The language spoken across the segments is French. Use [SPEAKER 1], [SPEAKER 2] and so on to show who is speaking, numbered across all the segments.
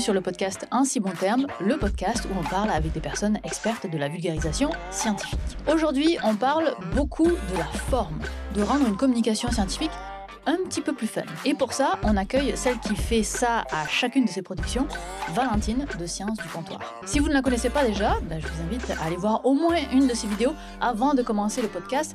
[SPEAKER 1] sur le podcast Un si bon terme, le podcast où on parle avec des personnes expertes de la vulgarisation scientifique. Aujourd'hui, on parle beaucoup de la forme, de rendre une communication scientifique un petit peu plus fun. Et pour ça, on accueille celle qui fait ça à chacune de ses productions, Valentine de Sciences du Comptoir. Si vous ne la connaissez pas déjà, ben, je vous invite à aller voir au moins une de ses vidéos avant de commencer le podcast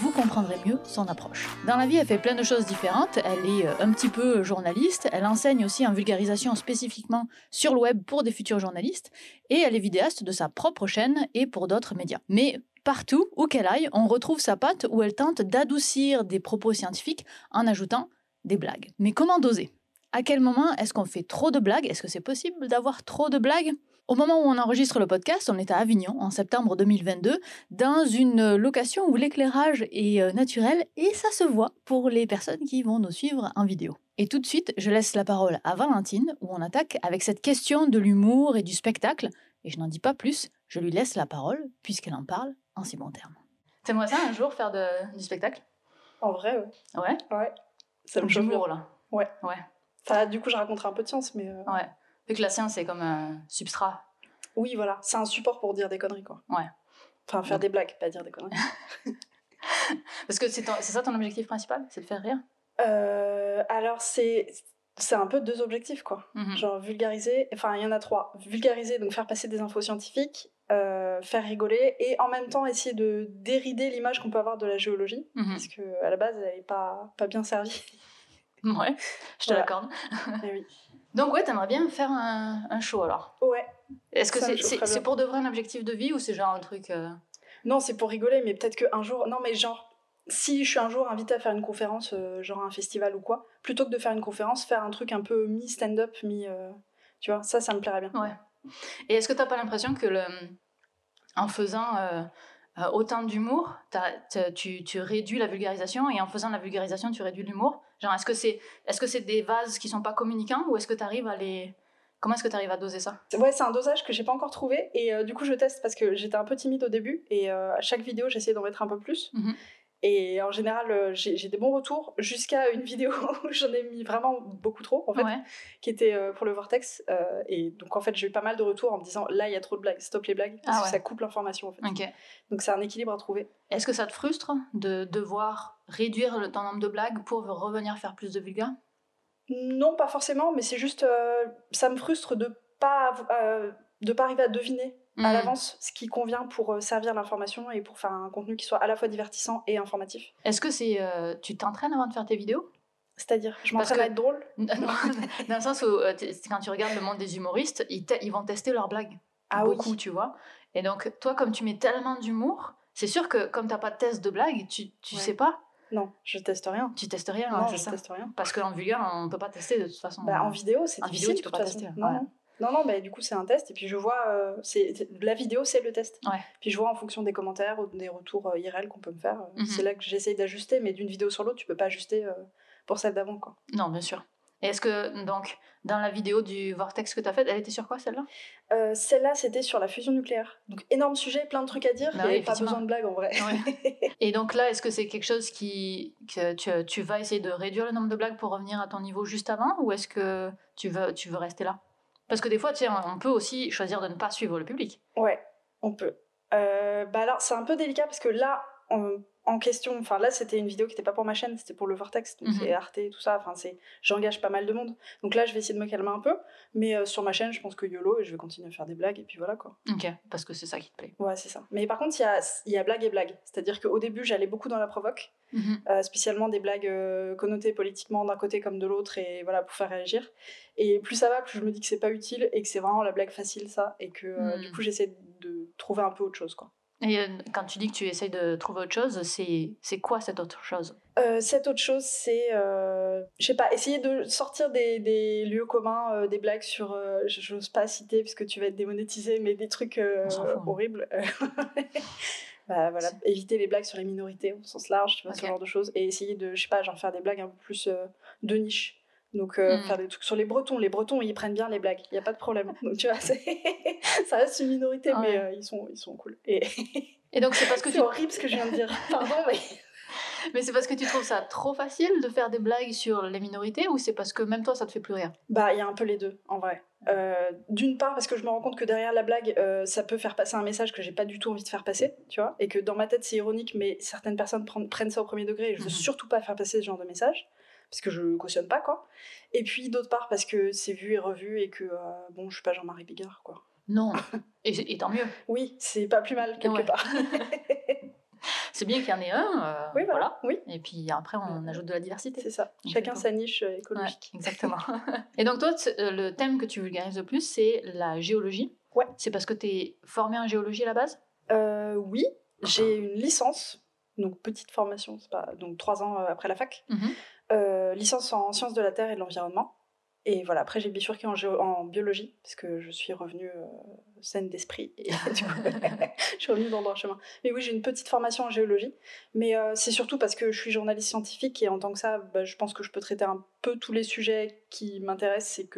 [SPEAKER 1] vous comprendrez mieux son approche. Dans la vie, elle fait plein de choses différentes. Elle est euh, un petit peu journaliste. Elle enseigne aussi en vulgarisation spécifiquement sur le web pour des futurs journalistes. Et elle est vidéaste de sa propre chaîne et pour d'autres médias. Mais partout où qu'elle aille, on retrouve sa patte où elle tente d'adoucir des propos scientifiques en ajoutant des blagues. Mais comment doser? À quel moment est-ce qu'on fait trop de blagues? Est-ce que c'est possible d'avoir trop de blagues? Au moment où on enregistre le podcast, on est à Avignon en septembre 2022 dans une location où l'éclairage est euh, naturel et ça se voit pour les personnes qui vont nous suivre en vidéo. Et tout de suite, je laisse la parole à Valentine où on attaque avec cette question de l'humour et du spectacle. Et je n'en dis pas plus, je lui laisse la parole puisqu'elle en parle en si bons termes. T'aimerais ça un jour faire du spectacle?
[SPEAKER 2] En vrai, ouais.
[SPEAKER 1] Ouais?
[SPEAKER 2] Ouais.
[SPEAKER 1] Ça me chauffe. là.
[SPEAKER 2] Ouais.
[SPEAKER 1] Ouais.
[SPEAKER 2] Enfin, du coup, je raconterai un peu de science, mais. Euh,
[SPEAKER 1] ouais. Vu que la science, c'est comme un substrat.
[SPEAKER 2] Oui, voilà. C'est un support pour dire des conneries, quoi.
[SPEAKER 1] Ouais.
[SPEAKER 2] Enfin, faire des blagues, pas dire des conneries.
[SPEAKER 1] Parce que c'est ça ton objectif principal? C'est de faire rire?
[SPEAKER 2] Euh, Alors, c'est. C'est un peu deux objectifs, quoi. Mhm. Genre vulgariser, enfin il y en a trois. Vulgariser, donc faire passer des infos scientifiques, euh, faire rigoler, et en même temps essayer de dérider l'image qu'on peut avoir de la géologie, mhm. parce que à la base elle n'est pas, pas bien servie.
[SPEAKER 1] Ouais, je te l'accorde.
[SPEAKER 2] Eh oui.
[SPEAKER 1] Donc ouais, t'aimerais bien faire un, un, show alors
[SPEAKER 2] Ouais.
[SPEAKER 1] Est-ce que c'est pour de vrai un objectif de vie ou c'est genre un truc... Euh?
[SPEAKER 2] Non, c'est pour rigoler, mais peut-être qu'un jour... Non, mais genre, si je suis un jour invitée à faire une conférence, euh, genre un festival ou quoi, plutôt que de faire une conférence, faire un truc un peu mi-stand-up, mi... Euh, tu vois, ça, ça me plairait bien.
[SPEAKER 1] Ouais. Et est-ce que t'as pas l'impression que le... en faisant autant d'humour, tu, tu réduis la vulgarisation et en faisant la vulgarisation, tu réduis l'humour? Genre, est-ce que c'est que c'est des vases qui sont pas communicants ou est-ce que tu arrives à les Comment est-ce que tu arrives à doser ça?
[SPEAKER 2] Ouais, c'est un dosage que j'ai pas encore trouvé et euh, du coup je teste parce que j'étais un peu timide au début et euh, à chaque vidéo j'essayais d'en mettre un peu plus. Mhm. Et en général, euh, j'ai des bons retours jusqu'à une vidéo où j'en ai mis vraiment beaucoup trop, en fait, qui était pour le Vortex. Et donc, en fait, j'ai eu pas mal de retours en me disant là, il y a trop de blagues, stop les blagues, parce ah que ça coupe l'information, en fait. Donc, c'est un équilibre à trouver.
[SPEAKER 1] Est-ce que ça te frustre de devoir réduire le, temps nombre de blagues pour revenir faire plus de vulgaire?
[SPEAKER 2] Non, pas forcément, mais c'est juste. ça me frustre de pas, de pas arriver à deviner à mm. l'avance ce qui convient pour euh, servir l'information et pour faire un contenu qui soit à la fois divertissant et informatif.
[SPEAKER 1] Est-ce que c'est euh, tu t'entraînes avant de faire tes vidéos?
[SPEAKER 2] C'est-à-dire, je m'entraîne à être drôle?
[SPEAKER 1] Non, Dans le sens où, euh, quand tu regardes le monde des humoristes, ils, ils vont tester leurs blagues. Ah beaucoup, tu vois. Et donc, toi, comme tu mets tellement d'humour, c'est sûr que comme tu n'as pas de test de blague, tu, tu sais pas.
[SPEAKER 2] Non, je teste rien.
[SPEAKER 1] Tu testes rien,
[SPEAKER 2] non,
[SPEAKER 1] hein,
[SPEAKER 2] je ça. teste rien.
[SPEAKER 1] Parce qu'en vulgaire, on ne peut pas tester de toute façon.
[SPEAKER 2] Bah, en vidéo, c'est difficile.
[SPEAKER 1] En vidéo, tu peux pas tester.
[SPEAKER 2] Non, non, non, bah, du coup, c'est un test. Et puis, je vois, euh, c'est la vidéo, c'est le test. Puis, je vois en fonction des commentaires ou des retours euh, IRL qu'on peut me faire. Euh, mhm. C'est là que j'essaye d'ajuster. Mais d'une vidéo sur l'autre, tu peux pas ajuster pour celle d'avant. quoi.
[SPEAKER 1] Non, bien sûr. Et est-ce que, donc, dans la vidéo du Vortex que tu as faite, elle était sur quoi celle-là?
[SPEAKER 2] Celle-là, c'était sur la fusion nucléaire. Donc, énorme sujet, plein de trucs à dire. Bah Il n'y avait pas besoin de blagues en vrai.
[SPEAKER 1] Et donc, là, est-ce que c'est quelque chose qui. que tu, tu, vas essayer de réduire le nombre de blagues pour revenir à ton niveau juste avant Ou est-ce que tu veux, tu veux rester là? Parce que des fois, tu sais, on peut aussi choisir de ne pas suivre le public.
[SPEAKER 2] Ouais, on peut. Euh, bah alors, c'est un peu délicat parce que là, en question, enfin là c'était une vidéo qui n'était pas pour ma chaîne, c'était pour le Vortex, donc c'est mhm. Arte et tout ça, enfin c'est, j'engage pas mal de monde. Donc là je vais essayer de me calmer un peu, mais euh, sur ma chaîne je pense que YOLO et je vais continuer à faire des blagues et puis voilà quoi.
[SPEAKER 1] Ok, parce que c'est ça qui te plaît.
[SPEAKER 2] Ouais c'est ça. Mais par contre il y a, y a blague et blague, c'est-à-dire qu'au début j'allais beaucoup dans la provoque, mhm. euh, spécialement des blagues euh, connotées politiquement d'un côté comme de l'autre et voilà pour faire réagir. Et plus ça va, plus je me dis que c'est pas utile et que c'est vraiment la blague facile ça et que du mhm. coup j'essaie de trouver un peu autre chose quoi.
[SPEAKER 1] Et euh, quand tu dis que tu essayes de trouver autre chose, c'est quoi cette autre chose?
[SPEAKER 2] Euh, Cette autre chose, c'est, euh, je sais pas, essayer de sortir des, des lieux communs, euh, des blagues sur, euh, j'ose pas citer puisque tu vas être démonétisé, mais des trucs hein. horribles. bah, voilà, éviter les blagues sur les minorités au sens large, tu vois, ce genre de choses, et essayer de, je sais pas, genre faire des blagues un peu plus de niche. Donc, euh, hmm. faire des trucs sur les Bretons. Les Bretons, ils prennent bien les blagues. Il n'y a pas de problème. Donc, tu vois, ça reste une minorité, mais euh, ils, sont, ils sont cool. Et,
[SPEAKER 1] et donc, c'est parce que
[SPEAKER 2] c'est horrible ce que je viens de dire. Pardon, mais.
[SPEAKER 1] Mais c'est parce que tu trouves ça trop facile de faire des blagues sur les minorités ou c'est parce que même toi ça te fait plus rire?
[SPEAKER 2] Bah, il y a un peu les deux en vrai. Euh, d'une part parce que je me rends compte que derrière la blague, euh, ça peut faire passer un message que j'ai pas du tout envie de faire passer, tu vois, et que dans ma tête c'est ironique, mais certaines personnes prennent ça au premier degré et je veux mhm. surtout pas faire passer ce genre de message parce que je cautionne pas quoi. Et puis d'autre part parce que c'est vu et revu et que euh, bon, je suis pas Jean-Marie Bigard quoi.
[SPEAKER 1] Non, et, tant mieux.
[SPEAKER 2] Oui, c'est pas plus mal quelque part.
[SPEAKER 1] c'est bien qu'il y en ait un.
[SPEAKER 2] Euh, oui, voilà. Oui.
[SPEAKER 1] Et puis après, on ajoute de la diversité.
[SPEAKER 2] C'est ça. Chacun sa niche euh, écologique.
[SPEAKER 1] exactement. et donc, toi, euh, le thème que tu vulgarises le plus, c'est la géologie.
[SPEAKER 2] Ouais.
[SPEAKER 1] C'est parce que tu es formé en géologie à la base?
[SPEAKER 2] Oui. J'ai une licence, donc petite formation, c'est pas donc trois ans après la fac. Mhm. licence en sciences de la terre et de l'environnement. Et voilà, après j'ai bifurqué en, biologie, parce que je suis revenue euh, saine d'esprit, et du coup, je suis revenue dans le droit chemin. Mais oui, j'ai une petite formation en géologie, mais euh, c'est surtout parce que je suis journaliste scientifique, et en tant que ça, bah, je pense que je peux traiter un peu tous les sujets qui m'intéressent et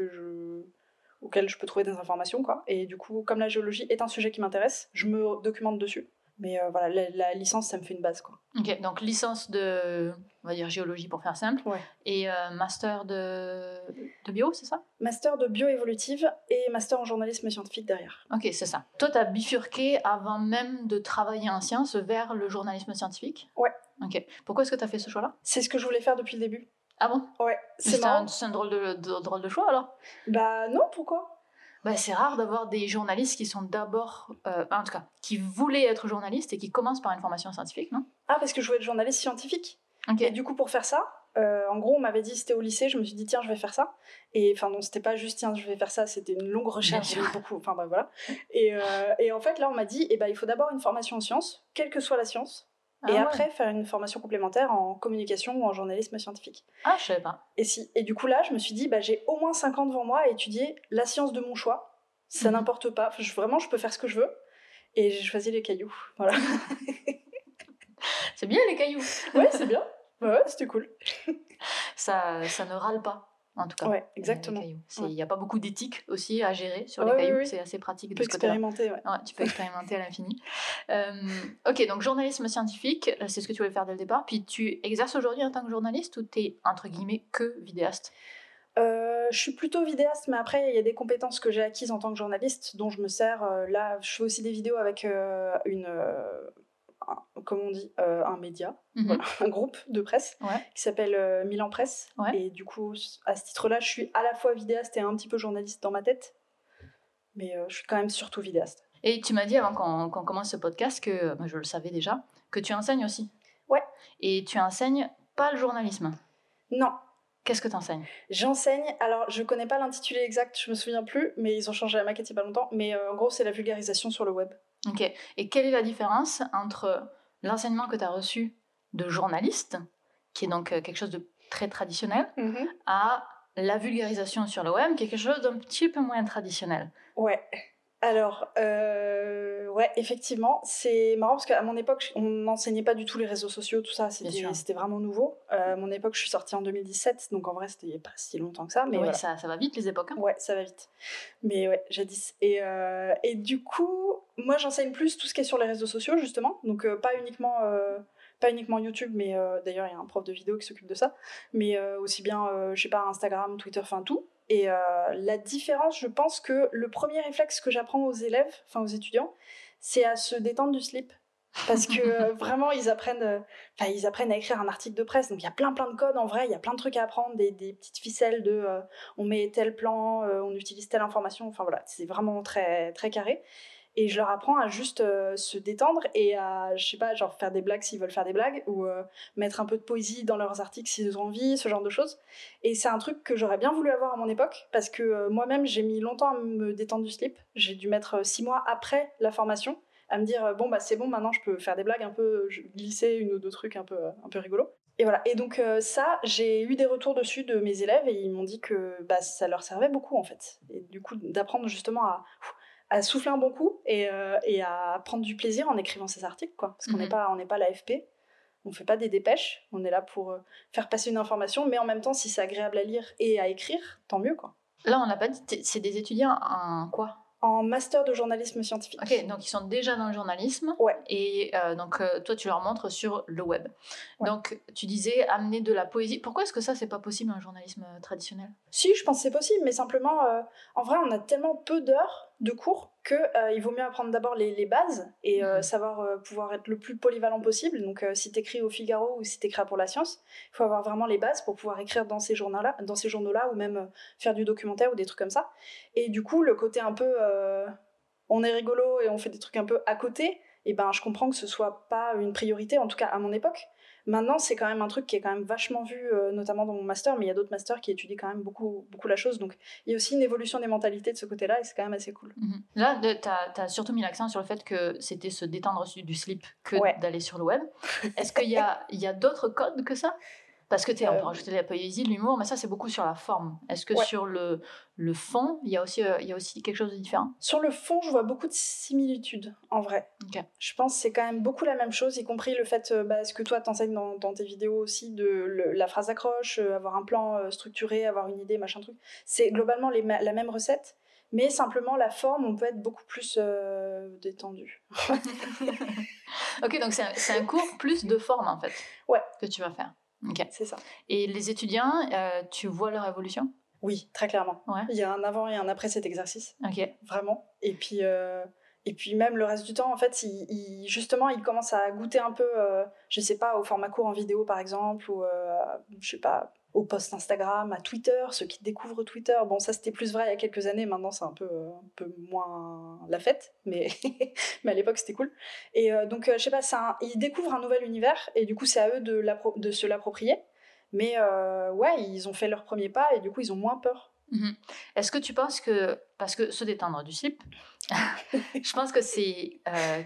[SPEAKER 2] auxquels je peux trouver des informations, quoi. Et du coup, comme la géologie est un sujet qui m'intéresse, je me documente dessus. Mais euh, voilà, la, licence, ça me fait une base. Quoi.
[SPEAKER 1] Ok, donc licence de, on va dire géologie pour faire simple, et euh, master de, de bio, c'est ça?
[SPEAKER 2] Master de bioévolutive et master en journalisme scientifique derrière.
[SPEAKER 1] Ok, c'est ça. Toi, tu as bifurqué avant même de travailler en sciences vers le journalisme scientifique?
[SPEAKER 2] Ouais.
[SPEAKER 1] Ok. Pourquoi est-ce que tu as fait ce choix-là?
[SPEAKER 2] C'est ce que je voulais faire depuis le début.
[SPEAKER 1] Ah bon?
[SPEAKER 2] Ouais,
[SPEAKER 1] c'est un, un, drôle de, drôle de choix alors?
[SPEAKER 2] Bah non, pourquoi?
[SPEAKER 1] Bah, c'est rare d'avoir des journalistes qui sont d'abord, euh, en tout cas, qui voulaient être journalistes et qui commencent par une formation scientifique, non?
[SPEAKER 2] Ah, parce que je voulais être journaliste scientifique. Et du coup, pour faire ça, euh, en gros, on m'avait dit c'était au lycée, je me suis dit tiens, je vais faire ça. Et enfin, non, c'était pas juste tiens, je vais faire ça, c'était une longue recherche, beaucoup, enfin bah, voilà. Et, euh, et, en fait, là, on m'a dit eh ben, il faut d'abord une formation en sciences, quelle que soit la science, et ah après faire une formation complémentaire en communication ou en journalisme scientifique.
[SPEAKER 1] Ah, je savais pas.
[SPEAKER 2] Et si. Et du coup, là, je me suis dit bah, j'ai au moins 5 ans devant moi à étudier la science de mon choix ça mhm. n'importe pas. vraiment, je peux faire ce que je veux. Et j'ai choisi les cailloux. Voilà.
[SPEAKER 1] c'est bien les cailloux.
[SPEAKER 2] Ouais, c'est bien. Ouais, c'était cool.
[SPEAKER 1] ça, ça ne râle pas. En tout cas,
[SPEAKER 2] ouais, exactement.
[SPEAKER 1] Il n'y a pas beaucoup d'éthique aussi à gérer sur les cailloux, c'est assez pratique. Tu
[SPEAKER 2] peux expérimenter,
[SPEAKER 1] ouais. Tu peux expérimenter à l'infini. Euh, ok, donc journalisme scientifique, euh, c'est ce que tu voulais faire dès le départ. Puis tu exerces aujourd'hui en tant que journaliste ou tu es, entre guillemets, que vidéaste?
[SPEAKER 2] Euh, je suis plutôt vidéaste, mais après, il y a des compétences que j'ai acquises en tant que journaliste dont je me sers. Euh, là, je fais aussi des vidéos avec euh, une. Comment on dit Un média, mhm. un groupe de presse qui s'appelle Milan Presse. Et du coup, à ce titre-là, je suis à la fois vidéaste et un petit peu journaliste dans ma tête. Mais je suis quand même surtout vidéaste.
[SPEAKER 1] Et tu m'as dit avant qu'on commence ce podcast que, je le savais déjà, que tu enseignes aussi.
[SPEAKER 2] Ouais.
[SPEAKER 1] Et tu enseignes pas le journalisme.
[SPEAKER 2] Non,
[SPEAKER 1] Qu'est-ce que tu enseignes
[SPEAKER 2] J'enseigne, alors je connais pas l'intitulé exact, je me souviens plus, mais ils ont changé la maquette il y a pas longtemps, mais euh, en gros c'est la vulgarisation sur le web.
[SPEAKER 1] Ok, et quelle est la différence entre l'enseignement que tu as reçu de journaliste, qui est donc euh, quelque chose de très traditionnel, mm-hmm. à la vulgarisation sur le web, qui est quelque chose d'un petit peu moins traditionnel?
[SPEAKER 2] Ouais, alors, euh, ouais, effectivement, c'est marrant parce qu'à mon époque, on n'enseignait pas du tout les réseaux sociaux, tout ça, c'était vraiment nouveau. Euh, à mon époque, je suis sortie en 2017, donc en vrai, c'était pas si longtemps que ça. Mais
[SPEAKER 1] oui, ça, ça, va vite les époques. Hein.
[SPEAKER 2] Ouais, ça va vite. Mais ouais, jadis. Et, euh, et du coup, moi, j'enseigne plus tout ce qui est sur les réseaux sociaux, justement, donc pas uniquement pas uniquement YouTube, mais d'ailleurs il y a un prof de vidéo qui s'occupe de ça, mais aussi bien, je sais pas, Instagram, Twitter, enfin tout. Et euh, la différence, je pense que le premier réflexe que j'apprends aux élèves, enfin aux étudiants, c'est à se détendre du slip. Parce que euh, vraiment, ils apprennent, euh, enfin, ils apprennent à écrire un article de presse. Donc il y a plein plein de codes en vrai, il y a plein de trucs à apprendre, des, des petites ficelles de on met tel plan, on utilise telle information. Enfin voilà, c'est vraiment très très carré et je leur apprends à juste euh, se détendre et à je sais pas genre faire des blagues s'ils veulent faire des blagues ou euh, mettre un peu de poésie dans leurs articles s'ils ont envie ce genre de choses. Et c'est un truc que j'aurais bien voulu avoir à mon époque parce que euh, moi-même j'ai mis longtemps à me détendre du slip. J'ai dû mettre six mois après la formation à me dire bon bah c'est bon maintenant je peux faire des blagues un peu glisser une ou deux trucs un peu un peu rigolo et voilà. Et donc ça j'ai eu des retours dessus de mes élèves et ils m'ont dit que bah ça leur servait beaucoup en fait. Et du coup d'apprendre justement à à souffler un bon coup et, euh, et, à prendre du plaisir en écrivant ces articles, quoi. Parce qu'on n'est mhm. pas, on n'est pas l'AFP, on fait pas des dépêches, on est là pour euh, faire passer une information, mais en même temps, si c'est agréable à lire et à écrire, tant mieux, quoi.
[SPEAKER 1] Là, on l'a pas dit, c'est des étudiants en quoi?
[SPEAKER 2] En master de journalisme scientifique.
[SPEAKER 1] Ok, donc ils sont déjà dans le journalisme.
[SPEAKER 2] Ouais.
[SPEAKER 1] Et euh, donc toi, tu leur montres sur le web. Donc tu disais amener de la poésie. Pourquoi est-ce que ça, c'est pas possible dans le journalisme traditionnel?
[SPEAKER 2] Si, je pense que c'est possible, mais simplement, euh, en vrai, on a tellement peu d'heures de cours que il vaut mieux apprendre d'abord les, bases et mhm. savoir pouvoir être le plus polyvalent possible. Donc si tu écris au Figaro ou si tu écris pour la science, il faut avoir vraiment les bases pour pouvoir écrire dans ces journaux-là, dans ces journaux-là ou même faire du documentaire ou des trucs comme ça. Et du coup, le côté un peu euh, on est rigolo et on fait des trucs un peu à côté, et eh ben je comprends que ce soit pas une priorité, en tout cas à mon époque. Maintenant, c'est quand même un truc qui est quand même vachement vu, euh, notamment dans mon master, mais il y a d'autres masters qui étudient quand même beaucoup, beaucoup la chose. Donc, il y a aussi une évolution des mentalités de ce côté-là, et c'est quand même assez cool.
[SPEAKER 1] Mhm. Là, tu as, surtout mis l'accent sur le fait que c'était se détendre du slip que d'aller sur le web. Est-ce qu'il y a, y a d'autres codes que ça? Parce que tu on peut euh, rajouter la poésie, l'humour, mais ça, c'est beaucoup sur la forme. Est-ce que sur le, le fond, il y, a aussi, euh, il y a aussi quelque chose de différent?
[SPEAKER 2] Sur le fond, je vois beaucoup de similitudes, en vrai. Je pense que c'est quand même beaucoup la même chose, y compris le fait, euh, bah, ce que toi t'enseignes dans, dans, tes vidéos aussi, de la phrase d'accroche, avoir un plan structuré, avoir une idée, machin truc. C'est globalement les, la même recette, mais simplement la forme, on peut être beaucoup plus détendu.
[SPEAKER 1] ok, donc c'est un, un, cours plus de forme, en fait,
[SPEAKER 2] ouais.
[SPEAKER 1] que tu vas faire.
[SPEAKER 2] Ok. C'est ça.
[SPEAKER 1] Et les étudiants, euh, tu vois leur évolution?
[SPEAKER 2] Oui, très clairement. Il y a un avant et un après cet exercice.
[SPEAKER 1] Ok.
[SPEAKER 2] Vraiment. Et puis, euh, et puis même le reste du temps, en fait, il, justement, ils commencent à goûter un peu, euh, je sais pas, au format court en vidéo par exemple, ou je sais pas, au post Instagram, à Twitter, ceux qui découvrent Twitter. Bon, ça c'était plus vrai il y a quelques années, maintenant c'est un peu, un peu moins la fête, mais, mais à l'époque c'était cool. Et euh, donc, euh, je sais pas, un... ils découvrent un nouvel univers et du coup c'est à eux de, de se l'approprier. Mais euh, ouais, ils ont fait leur premier pas et du coup ils ont moins peur.
[SPEAKER 1] Mhm. Est-ce que tu penses que, parce que se détendre du slip, je pense que c'est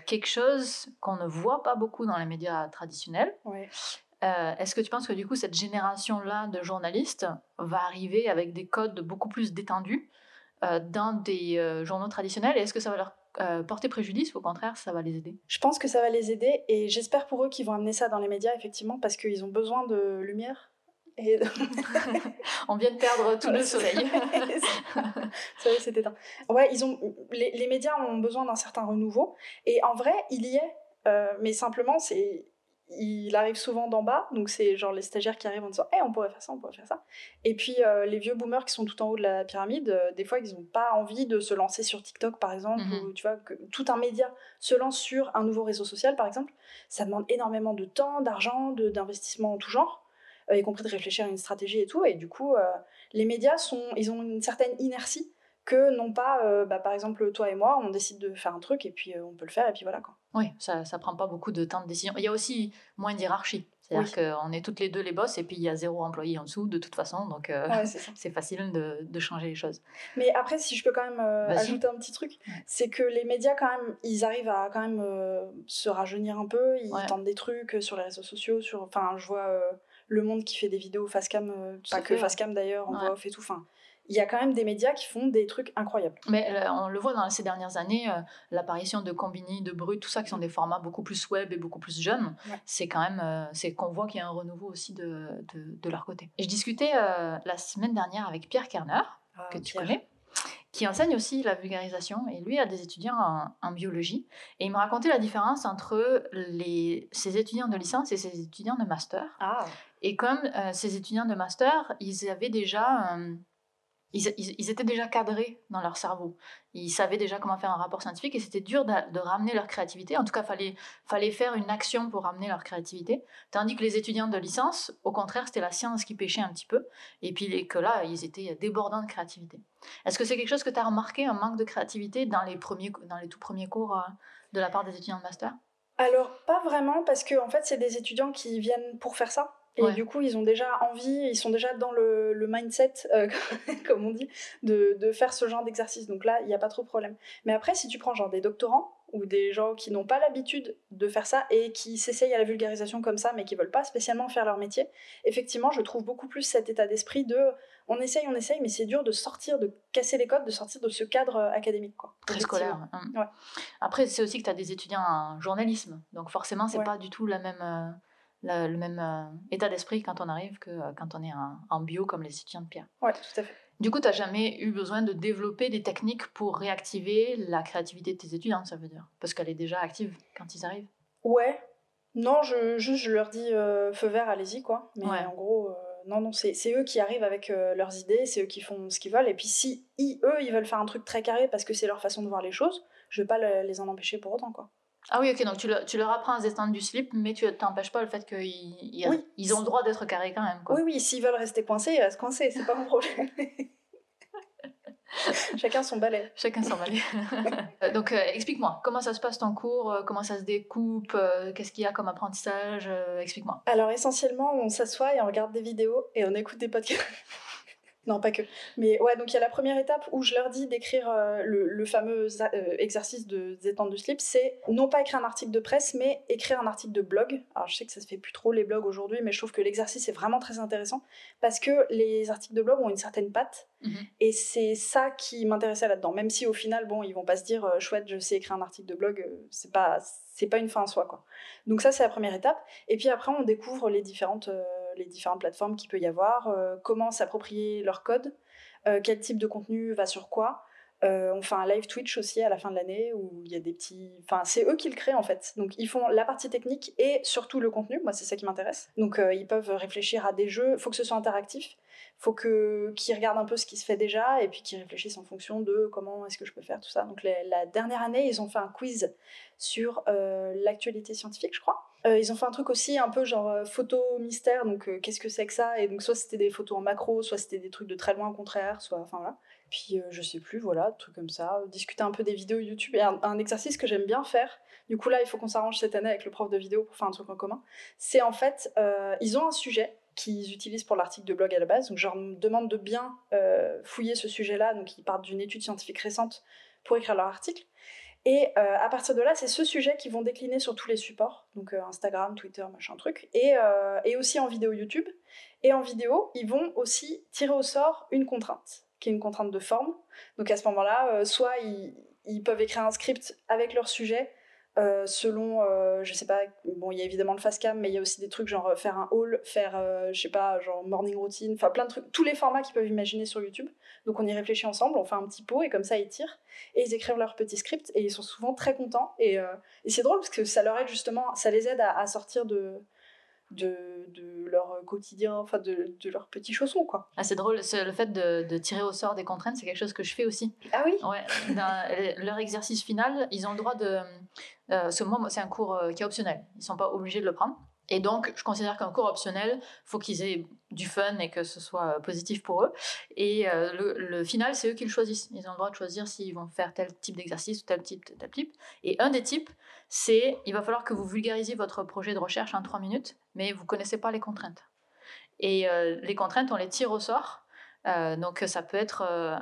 [SPEAKER 1] quelque chose qu'on ne voit pas beaucoup dans les médias traditionnels.
[SPEAKER 2] Ouais.
[SPEAKER 1] Euh, est-ce que tu penses que du coup cette génération-là de journalistes va arriver avec des codes beaucoup plus détendus euh, dans des euh, journaux traditionnels? Et est-ce que ça va leur porter préjudice ou au contraire ça va les aider?
[SPEAKER 2] Je pense que ça va les aider et j'espère pour eux qu'ils vont amener ça dans les médias effectivement parce qu'ils ont besoin de lumière. Et
[SPEAKER 1] On vient de perdre tout le soleil.
[SPEAKER 2] ça c'était Ouais, ils ont les, les, médias ont besoin d'un certain renouveau et en vrai il y est, mais simplement c'est il arrive souvent d'en bas, donc c'est genre les stagiaires qui arrivent en disant hey, on pourrait faire ça, on pourrait faire ça. Et puis euh, les vieux boomers qui sont tout en haut de la pyramide, euh, des fois ils n'ont pas envie de se lancer sur TikTok par exemple, mhm. ou tu vois, que tout un média se lance sur un nouveau réseau social par exemple. Ça demande énormément de temps, d'argent, d'investissement en tout genre, euh, y compris de réfléchir à une stratégie et tout. Et du coup, les médias sont, ils ont une certaine inertie que non pas, euh, bah, par exemple, toi et moi, on décide de faire un truc et puis euh, on peut le faire et puis voilà. Quoi.
[SPEAKER 1] Oui, ça, ça prend pas beaucoup de temps de décision. Il y a aussi moins d'hierarchie. C'est-à-dire qu'on est toutes les deux les boss et puis il y a zéro employé en dessous de toute façon, donc euh, c'est facile de, de, changer les choses.
[SPEAKER 2] Mais après, si je peux quand même ajouter un petit truc, c'est que les médias quand même, ils arrivent à quand même se rajeunir un peu, ils tentent des trucs sur les réseaux sociaux, sur, enfin, je vois Le Monde qui fait des vidéos face cam, pas que face cam d'ailleurs, en voix off et tout, enfin il y a quand même des médias qui font des trucs incroyables.
[SPEAKER 1] Mais euh, on le voit dans ces dernières années, euh, l'apparition de Combini, de Brut, tout ça, qui sont des formats beaucoup plus web et beaucoup plus jeunes, c'est quand même, euh, c'est qu'on voit qu'il y a un renouveau aussi de, de, leur côté. Et je discutais la semaine dernière avec Pierre Kerner, ah, que tu connais, qui enseigne aussi la vulgarisation, et lui a des étudiants en, biologie, et il me racontait la différence entre les, ses étudiants de licence et ses étudiants de master.
[SPEAKER 2] Ah.
[SPEAKER 1] Et comme ces étudiants de master, ils avaient déjà ils, étaient déjà cadrés dans leur cerveau. Ils savaient déjà comment faire un rapport scientifique et c'était dur de, ramener leur créativité. En tout cas, fallait, fallait faire une action pour ramener leur créativité. Tandis que les étudiants de licence, au contraire, c'était la science qui pêchait un petit peu. Et puis que là, ils étaient débordants de créativité. Est-ce que c'est quelque chose que tu as remarqué, un manque de créativité dans les, dans les tout premiers cours euh, de la part des étudiants de master?
[SPEAKER 2] Alors, pas vraiment, parce que en fait, c'est des étudiants qui viennent pour faire ça. Et du coup, ils ont déjà envie, ils sont déjà dans le, le mindset, euh, comme on dit, de, de, faire ce genre d'exercice. Donc là, il n'y a pas trop de problème. Mais après, si tu prends genre des doctorants ou des gens qui n'ont pas l'habitude de faire ça et qui s'essayent à la vulgarisation comme ça, mais qui veulent pas spécialement faire leur métier, effectivement, je trouve beaucoup plus cet état d'esprit de on essaye, on essaye, mais c'est dur de sortir, de casser les codes, de sortir de ce cadre euh, académique. Quoi,
[SPEAKER 1] Très scolaire. Hein. Ouais. Après, c'est aussi que tu as des étudiants en journalisme, donc forcément, c'est pas du tout la même. Le même euh, état d'esprit quand on arrive que euh, quand on est en, bio comme les étudiants de Pierre.
[SPEAKER 2] Oui, tout à fait.
[SPEAKER 1] Du coup, tu n'as jamais eu besoin de développer des techniques pour réactiver la créativité de tes étudiants, ça veut dire? Parce qu'elle est déjà active quand ils arrivent
[SPEAKER 2] Ouais. Non, je, juste je leur dis euh, feu vert, allez-y, quoi. Mais en gros, non, non, c'est eux qui arrivent avec leurs idées, c'est eux qui font ce qu'ils veulent. Et puis si eux, ils veulent faire un truc très carré parce que c'est leur façon de voir les choses, je vais pas les en empêcher pour autant, quoi.
[SPEAKER 1] Ah oui, ok, donc tu, tu leur apprends à se détendre du slip, mais tu t'empêches pas le fait qu'ils ils ont le droit d'être carrés quand même. Quoi.
[SPEAKER 2] Oui, oui, s'ils veulent rester coincés, ils restent coincés, c'est pas mon problème. Chacun son balai.
[SPEAKER 1] Chacun son balai. Euh, donc, euh, explique-moi, comment ça se passe ton cours euh, Comment ça se découpe Qu'est-ce qu'il y a comme apprentissage Explique-moi.
[SPEAKER 2] Alors, essentiellement, on s'assoit et on regarde des vidéos et on écoute des podcasts. Non, pas que. Mais ouais, donc il y a la première étape où je leur dis d'écrire euh, le, fameux euh, exercice de détente du slip, c'est non pas écrire un article de presse, mais écrire un article de blog. Alors je sais que ça se fait plus trop les blogs aujourd'hui, mais je trouve que l'exercice est vraiment très intéressant parce que les articles de blog ont une certaine patte mhm. et c'est ça qui m'intéressait là-dedans. Même si au final, bon, ils vont pas se dire euh, chouette, je sais écrire un article de blog, c'est pas c'est pas une fin en soi quoi. Donc ça c'est la première étape. Et puis après on découvre les différentes les différentes plateformes qu'il peut y avoir, euh, comment s'approprier leur code, euh, quel type de contenu va sur quoi. Euh, on fait un live Twitch aussi à la fin de l'année où il y a des petits. Enfin, c'est eux qui le créent en fait. Donc ils font la partie technique et surtout le contenu. Moi, c'est ça qui m'intéresse. Donc ils peuvent réfléchir à des jeux. Il faut que ce soit interactif. Il faut que qu'ils regardent un peu ce qui se fait déjà et puis qu'ils réfléchissent en fonction de comment est-ce que je peux faire tout ça. Donc la dernière année, ils ont fait un quiz sur l'actualité scientifique, je crois. Euh, ils ont fait un truc aussi un peu genre euh, photo mystère, donc euh, qu'est-ce que c'est que ça? Et donc soit c'était des photos en macro, soit c'était des trucs de très loin au contraire, soit enfin voilà. Puis je sais plus, voilà, trucs comme ça. Discuter un peu des vidéos YouTube et un, exercice que j'aime bien faire. Du coup là, il faut qu'on s'arrange cette année avec le prof de vidéo pour faire un truc en commun. C'est en fait, ils ont un sujet qu'ils utilisent pour l'article de blog à la base. Donc je leur demande de bien fouiller ce sujet-là. Donc ils partent d'une étude scientifique récente pour écrire leur article. Et euh, à partir de là, c'est ce sujet qu'ils vont décliner sur tous les supports, donc euh, Instagram, Twitter, machin truc, et, euh, et, aussi en vidéo YouTube. Et en vidéo, ils vont aussi tirer au sort une contrainte, qui est une contrainte de forme. Donc à ce moment-là, soit ils, peuvent écrire un script avec leur sujet, euh, selon, euh, je sais pas, bon, il y a évidemment le fast cam, mais il y a aussi des trucs genre euh, faire un haul, faire, je sais pas, genre morning routine, enfin plein de trucs, tous les formats qu'ils peuvent imaginer sur YouTube. Donc on y réfléchit ensemble, on fait un petit pot et comme ça ils tirent et ils écrivent leur petit script et ils sont souvent très contents. Et, et c'est drôle parce que ça leur aide justement, ça les aide à sortir de, de, de, leur quotidien, enfin de, de leurs petits chaussons, quoi.
[SPEAKER 1] Ah, c'est drôle, le fait de, de, tirer au sort des contraintes, c'est quelque chose que je fais aussi.
[SPEAKER 2] Ah oui
[SPEAKER 1] Ouais, dans leur exercice final, ils ont le droit de... Euh, ce moment, c'est un cours euh, qui est optionnel, ils sont pas obligés de le prendre. Et donc, je considère qu'un cours optionnel, faut qu'ils aient du fun et que ce soit positif pour eux. Et euh, le, final, c'est eux qui le choisissent. Ils ont le droit de choisir s'ils vont faire tel type d'exercice ou tel type, tel type. Et un des types, c'est il va falloir que vous vulgarisiez votre projet de recherche en trois minutes, mais vous connaissez pas les contraintes. Et euh, les contraintes, on les tire au sort. Euh, donc ça peut être euh,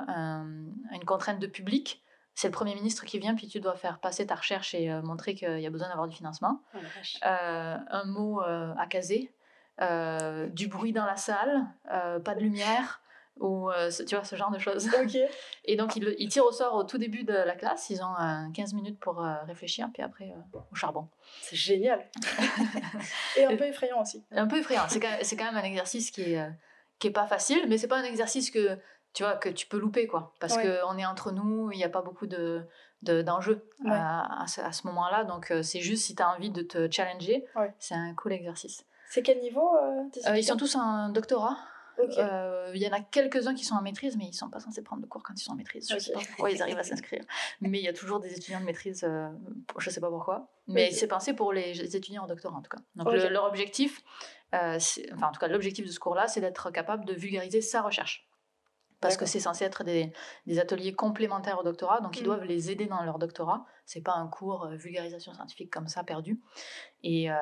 [SPEAKER 1] une contrainte de public. C'est le Premier ministre qui vient, puis tu dois faire passer ta recherche et montrer qu'il y a besoin d'avoir du financement. Oh un mot à caser, du bruit dans la salle, pas de lumière, ou euh, tu vois ce genre de choses. Et donc ils, ils, tirent au sort au tout début de la classe, ils ont 15 minutes pour euh, réfléchir, puis après euh, au charbon.
[SPEAKER 2] C'est génial. Et un peu effrayant aussi.
[SPEAKER 1] Un peu effrayant, c'est quand, quand, même un exercice qui est, qui est pas facile, mais c'est pas un exercice que tu vois que tu peux louper quoi, parce qu'on est entre nous, il n'y a pas beaucoup de d'enjeux à, ce, moment-là, donc c'est juste si tu as envie de te challenger, c'est un cool exercice.
[SPEAKER 2] C'est quel niveau
[SPEAKER 1] Ils sont tous en doctorat. Euh, il y en a quelques-uns qui sont en maîtrise, mais ils ne sont pas censés prendre de cours quand ils sont en maîtrise. Je ne sais pas pourquoi ils arrivent à s'inscrire. Mais il y a toujours des étudiants de maîtrise, euh, je ne sais pas pourquoi. Mais c'est pensé pour les étudiants en doctorat, en tout cas. Donc leur objectif, euh, enfin en tout cas l'objectif de ce cours-là, c'est d'être capable de vulgariser sa recherche parce que c'est censé être des, des, ateliers complémentaires au doctorat, donc ils mmh. doivent les aider dans leur doctorat. C'est pas un cours euh, vulgarisation scientifique comme ça perdu. Et, euh,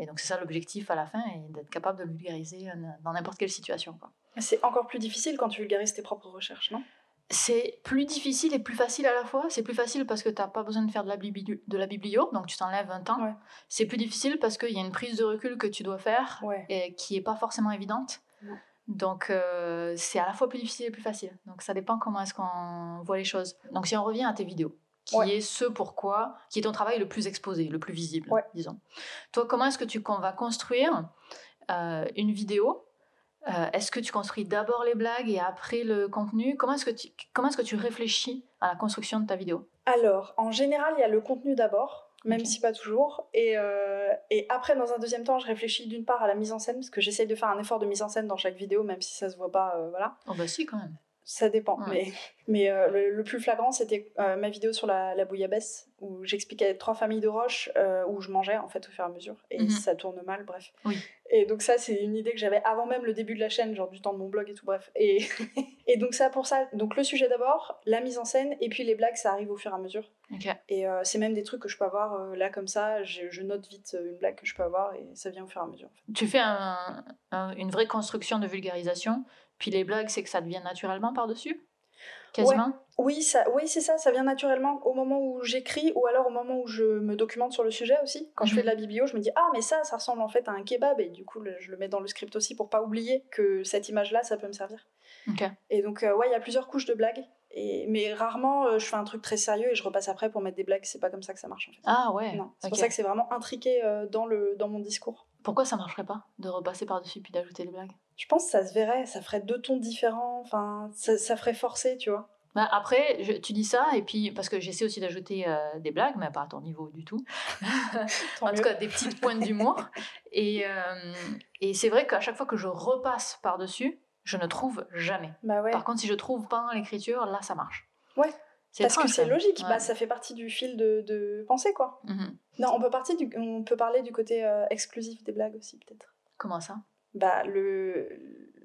[SPEAKER 1] et donc c'est ça l'objectif à la fin, et d'être capable de le dans n'importe quelle situation.
[SPEAKER 2] C'est encore plus difficile quand tu vulgarises tes propres recherches, non?
[SPEAKER 1] C'est plus difficile et plus facile à la fois. C'est plus facile parce que tu n'as pas besoin de faire de la, de la biblio, donc tu t'enlèves un temps. C'est plus difficile parce qu'il y a une prise de recul que tu dois faire et qui n'est pas forcément évidente. Donc euh, c'est à la fois plus difficile et plus facile. Donc ça dépend comment est-ce qu'on voit les choses. Donc si on revient à tes vidéos, qui est ce pourquoi, qui est ton travail le plus exposé, le plus visible, disons. Toi, comment est-ce que tu vas construire euh, une vidéo Est-ce que tu construis d'abord les blagues et après le contenu? Comment est-ce que tu comment est-ce que tu réfléchis à la construction de ta vidéo?
[SPEAKER 2] Alors, en général, il y a le contenu d'abord même si pas toujours. Et, euh, et, après, dans un deuxième temps, je réfléchis d'une part à la mise en scène, parce que j'essaye de faire un effort de mise en scène dans chaque vidéo, même si ça se voit pas, euh, voilà.
[SPEAKER 1] Oh bah si, quand même.
[SPEAKER 2] Ça dépend, mais, mais euh, le, plus flagrant, c'était ma vidéo sur la, la bouillabaisse, où j'expliquais trois familles de roches, où je mangeais, en fait, au fur et à mesure, et mhm. ça tourne mal, bref.
[SPEAKER 1] Oui.
[SPEAKER 2] Et donc ça, c'est une idée que j'avais avant même le début de la chaîne, genre du temps de mon blog et tout, bref. Et, et donc ça, pour ça, donc le sujet d'abord, la mise en scène, et puis les blagues, ça arrive au fur et à mesure. Et euh, c'est même des trucs que je peux avoir euh, là comme ça, je, note vite euh, une blague que je peux avoir, et ça vient au fur et à mesure.
[SPEAKER 1] Tu fais une vraie construction de vulgarisation, puis les blagues, c'est que ça devient naturellement par-dessus? Quasiment?
[SPEAKER 2] Oui, ça, oui c'est ça, ça vient naturellement au moment où j'écris ou alors au moment où je me documente sur le sujet aussi. Quand je fais de la mhm. biblio, je me dis ah mais ça, ça ressemble en fait à un kebab et du coup je le mets dans le script aussi pour pas oublier que cette image-là, ça peut me servir. Et donc euh, ouais, il y a plusieurs couches de blagues. Et, mais rarement euh, je fais un truc très sérieux et je repasse après pour mettre des blagues. C'est pas comme ça que ça marche en fait.
[SPEAKER 1] Ah ouais.
[SPEAKER 2] C'est pour ça que c'est vraiment intriqué euh, dans, le, dans mon discours.
[SPEAKER 1] Pourquoi ça marcherait pas de repasser par-dessus puis d'ajouter des blagues?
[SPEAKER 2] Je pense que ça se verrait, ça ferait deux tons différents, enfin ça, ça ferait forcer, tu vois.
[SPEAKER 1] Bah après, tu dis ça, et puis parce que j'essaie aussi d'ajouter euh, des blagues, mais pas à ton niveau du tout. en tout cas, des petites pointes d'humour. Et, euh, et c'est vrai qu'à chaque fois que je repasse par-dessus, je ne trouve jamais.
[SPEAKER 2] Bah ouais.
[SPEAKER 1] Par contre, si je trouve pas l'écriture, là, ça marche.
[SPEAKER 2] Ouais. Parce que c'est logique, bah, ça fait partie du fil de, de pensée, quoi. Mhm. Non, on peut, partir du, on peut parler du côté euh, exclusif des blagues aussi, peut-être.
[SPEAKER 1] Comment ça?
[SPEAKER 2] Bah, le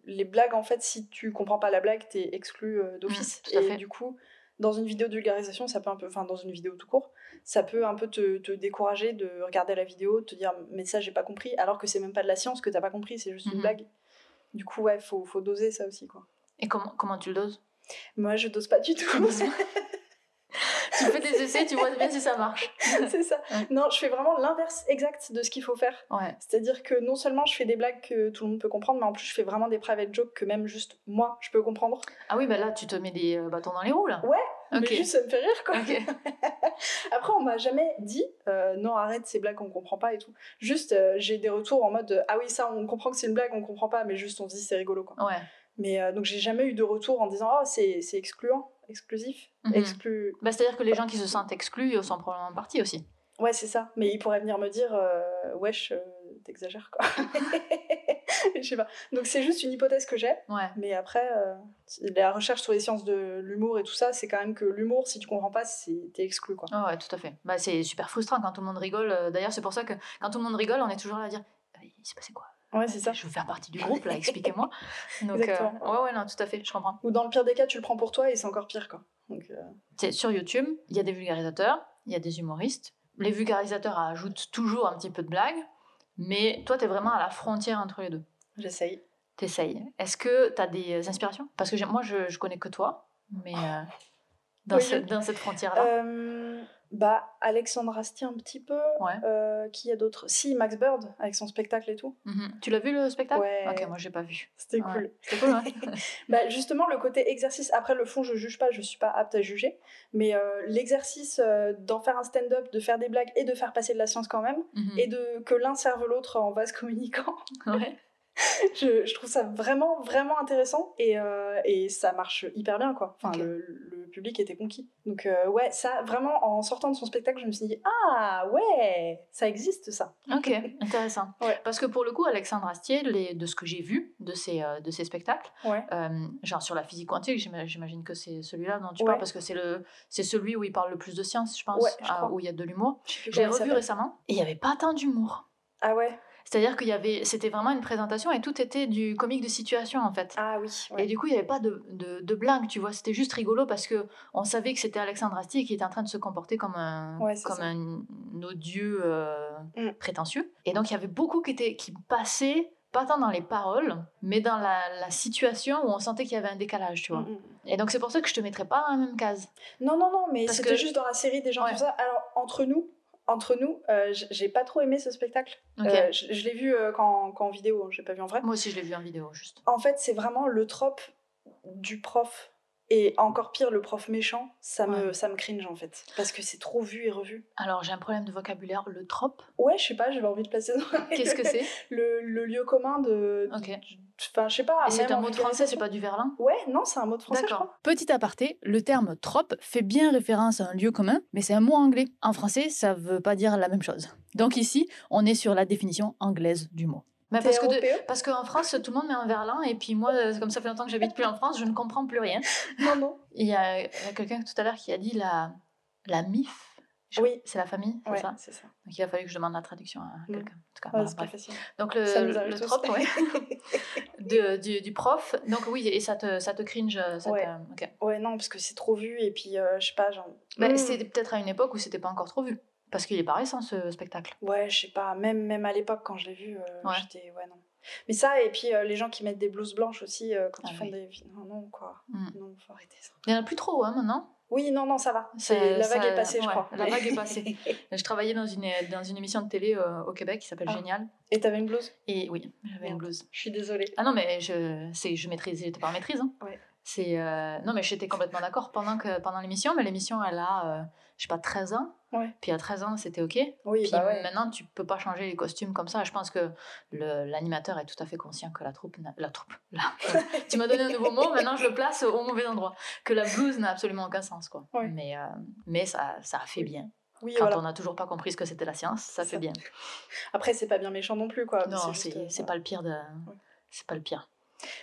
[SPEAKER 2] les blagues, en fait, si tu comprends pas la blague, t'es exclu euh, d'office.
[SPEAKER 1] Mmh, et
[SPEAKER 2] du coup, dans une vidéo de vulgarisation, ça peut un peu, enfin, dans une vidéo tout court, ça peut un peu te, te décourager de regarder la vidéo, te dire, mais ça, j'ai pas compris, alors que c'est même pas de la science que t'as pas compris, c'est juste une mmh blague. Du coup, ouais, faut, faut doser ça aussi, quoi.
[SPEAKER 1] Et comment, comment tu le doses?
[SPEAKER 2] Moi, je dose pas du tout.
[SPEAKER 1] tu fais des essais, tu vois bien si ça marche.
[SPEAKER 2] c'est ça. Non, je fais vraiment l'inverse exact de ce qu'il faut faire.
[SPEAKER 1] Ouais.
[SPEAKER 2] C'est-à-dire que non seulement je fais des blagues que tout le monde peut comprendre, mais en plus je fais vraiment des private jokes que même juste moi je peux comprendre.
[SPEAKER 1] Ah oui, bah là tu te mets des euh, bâtons dans les roues là.
[SPEAKER 2] Ouais. Mais juste ça me fait rire quoi. Après on m'a jamais dit euh, non arrête ces blagues on comprend pas et tout. Juste euh, j'ai des retours en mode ah oui ça on comprend que c'est une blague on comprend pas mais juste on se dit c'est rigolo quoi.
[SPEAKER 1] Ouais.
[SPEAKER 2] Mais donc j'ai jamais eu de retour en disant oh c'est excluant exclusif.
[SPEAKER 1] Mhm. Exclu... Bah, C'est-à-dire que les gens qui se sentent exclus sont probablement partis aussi.
[SPEAKER 2] Ouais, c'est ça. Mais ils pourraient venir me dire euh, Wesh, euh, t'exagères quoi. Je sais pas. Donc c'est juste une hypothèse que j'ai.
[SPEAKER 1] Ouais.
[SPEAKER 2] Mais après, euh, la recherche sur les sciences de l'humour et tout ça, c'est quand même que l'humour, si tu comprends pas, t'es exclu quoi.
[SPEAKER 1] ouais, tout à fait. Bah, c'est super frustrant quand tout le monde rigole. D'ailleurs, c'est pour ça que quand tout le monde rigole, on est toujours là à dire Il s'est passé quoi?
[SPEAKER 2] Ouais, c'est ça.
[SPEAKER 1] Je veux faire partie du groupe, là, expliquez-moi. Donc, ouais, ouais, non, tout à fait, je comprends.
[SPEAKER 2] Ou dans le pire des cas, tu le prends pour toi et c'est encore pire, quoi.
[SPEAKER 1] Euh, sur YouTube, il y a des vulgarisateurs, il y a des humoristes. Les vulgarisateurs ajoutent toujours un petit peu de blague, mais toi, tu es vraiment à la frontière entre les deux.
[SPEAKER 2] J'essaye.
[SPEAKER 1] T'essayes. Est-ce que tu as des inspirations? Parce que moi, je, je connais que toi, mais euh, dans, dans, cette frontière-là.
[SPEAKER 2] Euh, bah, Alexandre Astier un petit peu. Euh, qui a d'autres? Si, Max Bird, avec son spectacle et tout.
[SPEAKER 1] Mhm. Tu l'as vu le spectacle? Ouais. Ok, moi j'ai pas vu.
[SPEAKER 2] C'était cool.
[SPEAKER 1] C'était cool,
[SPEAKER 2] bah, justement, le côté exercice, après le fond, je juge pas, je suis pas apte à juger. Mais l'exercice d'en faire un stand-up, de faire des blagues et de faire passer de la science quand même, mhm. et de que l'un serve l'autre en vase communicant.
[SPEAKER 1] Ouais.
[SPEAKER 2] je, je, trouve ça vraiment, vraiment intéressant et, euh, et ça marche hyper bien, quoi. Enfin, le, le, public était conquis. Donc, euh, ouais, ça, vraiment, en sortant de son spectacle, je me suis dit, ah, ouais, ça existe, ça.
[SPEAKER 1] Ok, intéressant.
[SPEAKER 2] Ouais.
[SPEAKER 1] Parce que pour le coup, Alexandre Astier, les, de ce que j'ai vu de ces, euh, de ces spectacles,
[SPEAKER 2] ouais.
[SPEAKER 1] genre sur la physique quantique, j'imagine que c'est celui-là dont tu parles, parce que c'est celui où il parle le plus de science, je pense, ah, où il y a de l'humour. J'ai revu récemment et il n'y avait pas tant d'humour.
[SPEAKER 2] Ah ouais
[SPEAKER 1] c'est-à-dire qu'il y avait, c'était vraiment une présentation et tout était du comique de situation en fait.
[SPEAKER 2] Ah oui.
[SPEAKER 1] Et du coup, il n'y avait pas de, de, de, blague, tu vois. C'était juste rigolo parce que on savait que c'était Alexandre Astier qui était en train de se comporter comme un, comme un odieux euh, mm. prétentieux. Et donc, il y avait beaucoup qui, étaient, qui passaient pas tant dans les paroles, mais dans la, la situation où on sentait qu'il y avait un décalage, tu vois. Mm, mm. Et donc c'est pour ça que je te mettrais pas dans la même case.
[SPEAKER 2] Non, non, non, mais c'était que... juste dans la série des gens comme ça. Alors, entre nous, entre nous, euh, j'ai pas trop aimé ce spectacle. Euh, je, l'ai vu euh, quand, en vidéo, j'ai pas vu en vrai.
[SPEAKER 1] Moi aussi, je l'ai vu en vidéo, juste.
[SPEAKER 2] En fait, c'est vraiment le trope du prof Et encore pire, le prof méchant, ça me, ça me cringe en fait. Parce que c'est trop vu et revu.
[SPEAKER 1] Alors j'ai un problème de vocabulaire, le trop
[SPEAKER 2] Ouais, je sais pas, j'avais envie de placer
[SPEAKER 1] Qu'est-ce que c'est?
[SPEAKER 2] Le, le, lieu commun de.
[SPEAKER 1] Ok.
[SPEAKER 2] Enfin, je sais pas.
[SPEAKER 1] c'est un mot de français, c'est pas du verlan?
[SPEAKER 2] Ouais, non, c'est un mot de français. D'accord.
[SPEAKER 1] Petit aparté, le terme trop fait bien référence à un lieu commun, mais c'est un mot anglais. En français, ça veut pas dire la même chose. Donc ici, on est sur la définition anglaise du mot parce, que parce qu'en France, tout le monde met un verlan, et puis moi, euh, comme ça fait longtemps que j'habite plus en France, je ne comprends plus rien.
[SPEAKER 2] Non, non.
[SPEAKER 1] Il y a, quelqu'un tout à l'heure qui a dit la, la MIF.
[SPEAKER 2] Oui.
[SPEAKER 1] C'est la famille,
[SPEAKER 2] c'est ça? c'est ça.
[SPEAKER 1] Donc il a fallu que je demande la traduction à quelqu'un. En
[SPEAKER 2] tout cas, c'est pas facile.
[SPEAKER 1] Donc le, le, trop, ouais. de, du, du, prof. Donc oui, et ça te, ça te cringe. Ça
[SPEAKER 2] ouais. ouais, non, parce que c'est trop vu, et puis euh, je sais pas, genre.
[SPEAKER 1] Bah, mm. C'était peut-être à une époque où c'était pas encore trop vu. Parce qu'il est pas récent ce spectacle.
[SPEAKER 2] Ouais, je sais pas, même, même à l'époque quand je l'ai vu, euh, j'étais. Ouais, non. Mais ça, et puis euh, les gens qui mettent des blouses blanches aussi euh, quand ah ils font des. Non, non, quoi. Mm. Non, faut arrêter ça.
[SPEAKER 1] Il n'y en a plus trop, hein, maintenant
[SPEAKER 2] Oui, non, non, ça va. La vague est passée, je crois.
[SPEAKER 1] La vague est passée. je travaillais dans une, dans une émission de télé au Québec qui s'appelle ah. Génial.
[SPEAKER 2] Et t'avais une blouse?
[SPEAKER 1] Et oui, j'avais une blouse.
[SPEAKER 2] Je suis désolée.
[SPEAKER 1] Ah non, mais je, je maîtrise, j'étais pas en maîtrise. Hein.
[SPEAKER 2] Ouais.
[SPEAKER 1] C'est non, mais j'étais complètement d'accord pendant, que, pendant l'émission, mais l'émission, elle a, je sais pas, 13 ans. Puis à 13 ans, c'était OK.
[SPEAKER 2] Oui,
[SPEAKER 1] Puis
[SPEAKER 2] bah
[SPEAKER 1] maintenant, tu peux pas changer les costumes comme ça. Je pense que l'animateur est tout à fait conscient que la troupe. La troupe. Là, tu m'as donné un nouveau mot, maintenant je le place au mauvais endroit. Que la blouse n'a absolument aucun sens. Quoi. Mais, euh, mais ça, ça a fait bien. Oui, Quand on n'a toujours pas compris ce que c'était la science, ça fait bien.
[SPEAKER 2] Après, c'est pas bien méchant non plus. quoi.
[SPEAKER 1] Non, c'est euh, pas le pire de. C'est pas le pire.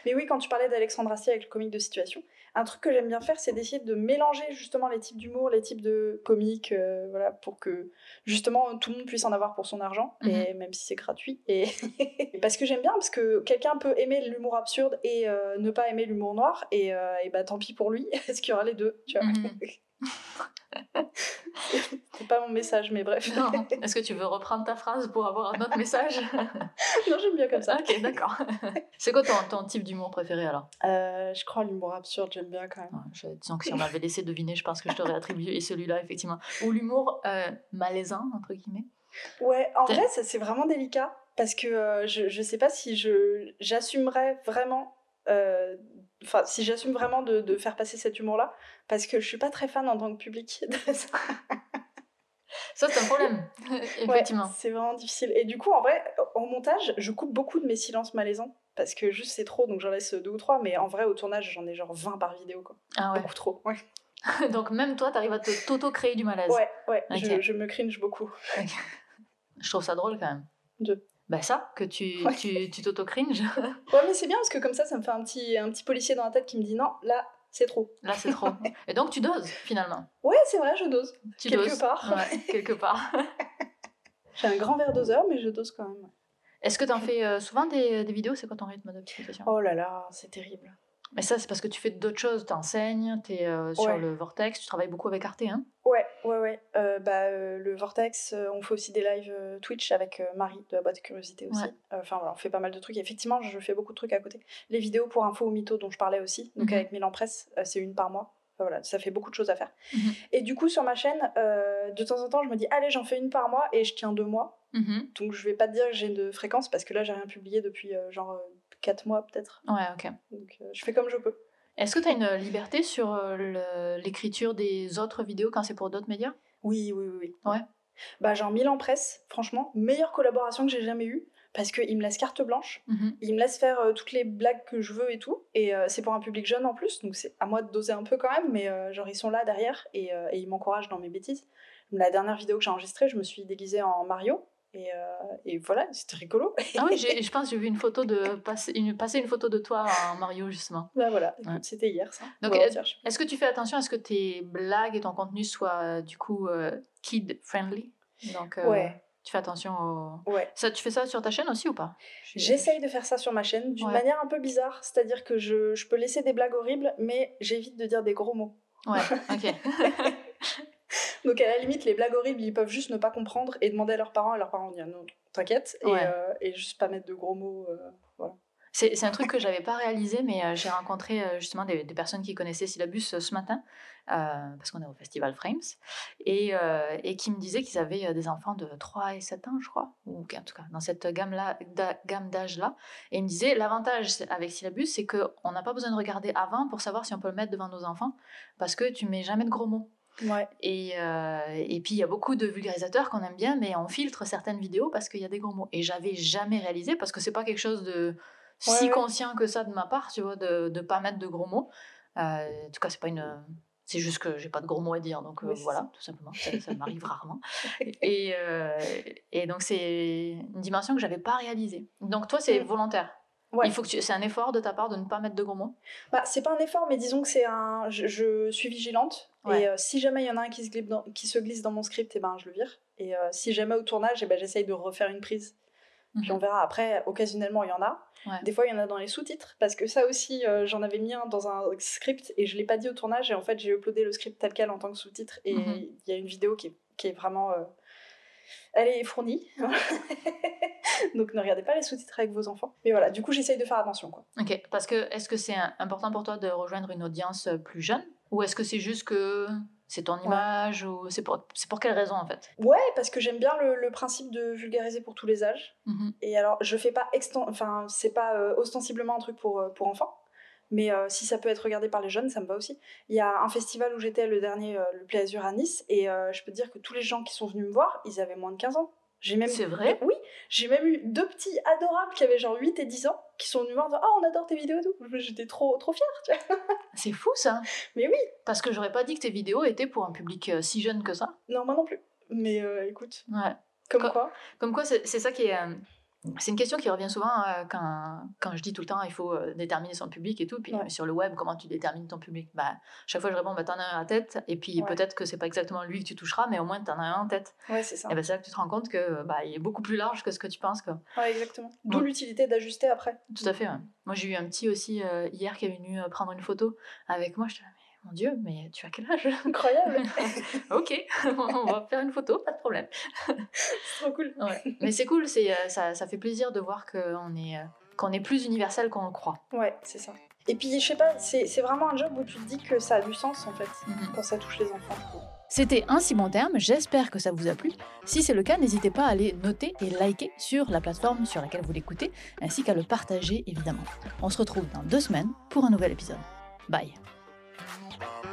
[SPEAKER 2] Mais oui, quand tu parlais d'Alexandre Astier avec le comique de situation, un truc que j'aime bien faire, c'est d'essayer de mélanger justement les types d'humour, les types de comiques, euh, voilà, pour que justement tout le monde puisse en avoir pour son argent, et mhm. même si c'est gratuit. Et parce que j'aime bien, parce que quelqu'un peut aimer l'humour absurde et euh, ne pas aimer l'humour noir, et, euh, et, bah tant pis pour lui, parce qu'il y aura les deux, tu vois. Mhm. c'est pas mon message, mais bref.
[SPEAKER 1] Est-ce que tu veux reprendre ta phrase pour avoir un autre message?
[SPEAKER 2] Non, j'aime bien comme ça.
[SPEAKER 1] Ok, d'accord. C'est quoi ton, ton type d'humour préféré alors?
[SPEAKER 2] Euh, Je crois l'humour absurde, j'aime bien quand même.
[SPEAKER 1] je, disons que si on m'avait laissé deviner, je pense que je t'aurais attribué celui-là, effectivement. Ou l'humour euh, malaisant, entre guillemets.
[SPEAKER 2] Ouais, en vrai, c'est vraiment délicat parce que euh, je, je sais pas si je j'assumerais vraiment enfin si j'assume vraiment de, de, faire passer cet humour là parce que je suis pas très fan en tant que public de ça.
[SPEAKER 1] Ça, c'est un problème, effectivement.
[SPEAKER 2] c'est vraiment difficile. Et du coup, en vrai, en montage, je coupe beaucoup de mes silences malaisants parce que juste c'est trop, donc j'en laisse deux ou trois. Mais en vrai, au tournage, j'en ai genre 20 par vidéo, quoi.
[SPEAKER 1] Ah ouais.
[SPEAKER 2] Beaucoup trop, ouais.
[SPEAKER 1] donc même toi, t'arrives à t'auto-créer du malaise.
[SPEAKER 2] Ouais, ouais, je, je, me cringe beaucoup.
[SPEAKER 1] Je trouve ça drôle quand même.
[SPEAKER 2] De
[SPEAKER 1] bah ça, que tu tu, tu t'auto-cringe.
[SPEAKER 2] ouais, mais c'est bien parce que comme ça, ça me fait un petit, un petit policier dans la tête qui me dit non, là, c'est trop.
[SPEAKER 1] Là, c'est trop. Et donc, tu doses finalement.
[SPEAKER 2] Ouais, c'est vrai, je dose.
[SPEAKER 1] Tu
[SPEAKER 2] quelque
[SPEAKER 1] doses.
[SPEAKER 2] part.
[SPEAKER 1] Ouais, quelque part.
[SPEAKER 2] J'ai un grand verre doseur, mais je dose quand même.
[SPEAKER 1] Est-ce que tu en fais euh, souvent des, des, vidéos? C'est quoi ton rythme d'optimisation
[SPEAKER 2] Oh là là, c'est terrible.
[SPEAKER 1] Mais ça, c'est parce que tu fais d'autres choses. Tu enseignes, tu es euh, sur le Vortex, tu travailles beaucoup avec Arte, hein?
[SPEAKER 2] Ouais, ouais, ouais. Euh, bah, le Vortex, on fait aussi des lives Twitch avec Marie de la boîte curiosité aussi. Enfin voilà, on fait pas mal de trucs. effectivement, je fais beaucoup de trucs à côté. Les vidéos pour Info ou Mytho dont je parlais aussi, donc mhm. avec Milan Presse, c'est une par mois. voilà, ça fait beaucoup de choses à faire. Mhm. Et du coup, sur ma chaîne, de temps en temps, je me dis, allez, j'en fais une par mois et je tiens deux mois. Mhm. Donc je vais pas te dire que j'ai de fréquence parce que là, j'ai rien publié depuis genre 4 mois peut-être.
[SPEAKER 1] Ouais, ok.
[SPEAKER 2] Donc euh, je fais comme je peux.
[SPEAKER 1] Est-ce que tu as une liberté sur euh, l'écriture des autres vidéos quand c'est pour d'autres médias?
[SPEAKER 2] Oui, oui, oui.
[SPEAKER 1] Ouais.
[SPEAKER 2] Bah, genre Milan Presse, franchement, meilleure collaboration que j'ai jamais eue parce qu'il me laisse carte blanche, mhm. il me laisse faire euh, toutes les blagues que je veux et tout, et c'est pour un public jeune en plus, donc c'est à moi de doser un peu quand même, mais genre ils sont là derrière et, et ils m'encouragent dans mes bêtises. La dernière vidéo que j'ai enregistrée, je me suis déguisée en Mario, et, euh, et, voilà, c'était rigolo.
[SPEAKER 1] Ah oui, je pense que j'ai vu une photo de passer une, passer une photo de toi en Mario justement.
[SPEAKER 2] Bah voilà, c'était hier ça.
[SPEAKER 1] Donc est-ce que tu fais attention à ce que tes blagues et ton contenu soient euh, du coup euh, kid friendly Donc
[SPEAKER 2] ouais.
[SPEAKER 1] tu fais attention au...
[SPEAKER 2] Ouais.
[SPEAKER 1] Ça, tu fais ça sur ta chaîne aussi ou pas?
[SPEAKER 2] J'essaye de faire ça sur ma chaîne d'une manière un peu bizarre, c'est-à-dire que je, je peux laisser des blagues horribles, mais j'évite de dire des gros mots.
[SPEAKER 1] Ouais, ok.
[SPEAKER 2] Donc à la limite, les blagues horribles, ils peuvent juste ne pas comprendre et demander à leurs parents, et leurs parents dire non, t'inquiète, et, euh, et, juste pas mettre de gros mots. Euh, voilà.
[SPEAKER 1] C'est un truc que j'avais pas réalisé, mais euh, j'ai rencontré euh, justement des, personnes qui connaissaient Syllabus euh, ce matin, parce qu'on est au festival Frames, et, et qui me disaient qu'ils avaient des enfants de 3 et 7 ans, je crois, ou en tout cas dans cette gamme-là, gamme d'âge-là. Et ils me disaient l'avantage avec Syllabus, c'est qu'on n'a pas besoin de regarder avant pour savoir si on peut le mettre devant nos enfants, parce que tu mets jamais de gros mots.
[SPEAKER 2] Ouais.
[SPEAKER 1] Et, et puis il y a beaucoup de vulgarisateurs qu'on aime bien, mais on filtre certaines vidéos parce qu'il y a des gros mots. Et j'avais jamais réalisé parce que c'est pas quelque chose de si conscient que ça de ma part, tu vois, de ne pas mettre de gros mots. Euh, en tout cas, c'est pas une. C'est juste que j'ai pas de gros mots à dire, donc euh, voilà, tout simplement. Ça, m'arrive rarement. Et, euh, et donc, c'est une dimension que j'avais pas réalisée. Donc, toi, c'est mm. volontaire. Il faut que c'est un effort de ta part de ne pas mettre de gros mots?
[SPEAKER 2] Bah, c'est pas un effort, mais disons que c'est un. Je, suis vigilante. Et si jamais il y en a un qui se glisse dans, qui se glisse dans mon script, et eh ben je le vire. Et si jamais au tournage, et eh ben j'essaye de refaire une prise puis on mhm. verra après, occasionnellement, il y en a. Des fois, il y en a dans les sous-titres, parce que ça aussi, euh, j'en avais mis un dans un script et je l'ai pas dit au tournage. Et en fait, j'ai uploadé le script tel quel en tant que sous-titre. Et mhm. il y a une vidéo qui est, qui est vraiment. Euh, elle est fournie. Donc ne regardez pas les sous-titres avec vos enfants. Mais voilà, du coup, j'essaye de faire attention. Quoi.
[SPEAKER 1] Ok, parce que est-ce que c'est important pour toi de rejoindre une audience plus jeune? Ou est-ce que c'est juste que c'est ton image ou c'est pour, c'est pour quelle raison en fait?
[SPEAKER 2] Ouais, parce que j'aime bien le, principe de vulgariser pour tous les âges. Mhm. Et alors, je fais pas enfin, c'est pas euh, ostensiblement un truc pour, euh, pour enfants, mais euh, si ça peut être regardé par les jeunes, ça me va aussi. Il y a un festival où j'étais le dernier, le Play à Nice, et je peux te dire que tous les gens qui sont venus me voir, ils avaient moins de 15 ans.
[SPEAKER 1] J'ai même C'est vrai
[SPEAKER 2] Oui, j'ai même eu deux petits adorables qui avaient genre 8 et 10 ans qui sont venus voir dire "Ah, on adore tes vidéos et tout." J'étais trop trop fière,
[SPEAKER 1] C'est fou ça.
[SPEAKER 2] Mais oui,
[SPEAKER 1] parce que j'aurais pas dit que tes vidéos étaient pour un public euh, si jeune que ça.
[SPEAKER 2] Non, moi non plus. Mais euh, écoute.
[SPEAKER 1] Ouais.
[SPEAKER 2] Comme quoi
[SPEAKER 1] Comme quoi c'est ça qui est euh, c'est une question qui revient souvent euh, quand, quand, je dis tout le temps il faut euh, déterminer son public et tout. Puis sur le web, comment tu détermines ton public? Bah, Chaque fois, je réponds bah, t'en as un en tête. Et puis peut-être que c'est pas exactement lui que tu toucheras, mais au moins t'en as un en tête.
[SPEAKER 2] Ouais, c'est ça.
[SPEAKER 1] Et bah, c'est là que tu te rends compte que bah, il est beaucoup plus large que ce que tu penses. Quoi.
[SPEAKER 2] Ouais, exactement. D'où l'utilité d'ajuster après.
[SPEAKER 1] Tout à fait. Moi, j'ai eu un petit aussi euh, hier qui est venu prendre une photo avec moi. Je te mon Dieu, mais tu as quel âge?
[SPEAKER 2] Incroyable
[SPEAKER 1] Ok, on va faire une photo, pas de problème.
[SPEAKER 2] c'est trop cool.
[SPEAKER 1] Mais c'est cool, c'est, euh, ça, ça, fait plaisir de voir qu'on est, euh, qu'on est plus universel qu'on le croit.
[SPEAKER 2] Ouais, c'est ça. Et puis, je sais pas, c'est, vraiment un job où tu te dis que ça a du sens, en fait, mhm. quand ça touche les enfants.
[SPEAKER 1] C'était un si bon terme, j'espère que ça vous a plu. Si c'est le cas, n'hésitez pas à aller noter et liker sur la plateforme sur laquelle vous l'écoutez, ainsi qu'à le partager évidemment. On se retrouve dans deux semaines pour un nouvel épisode. Bye Bye.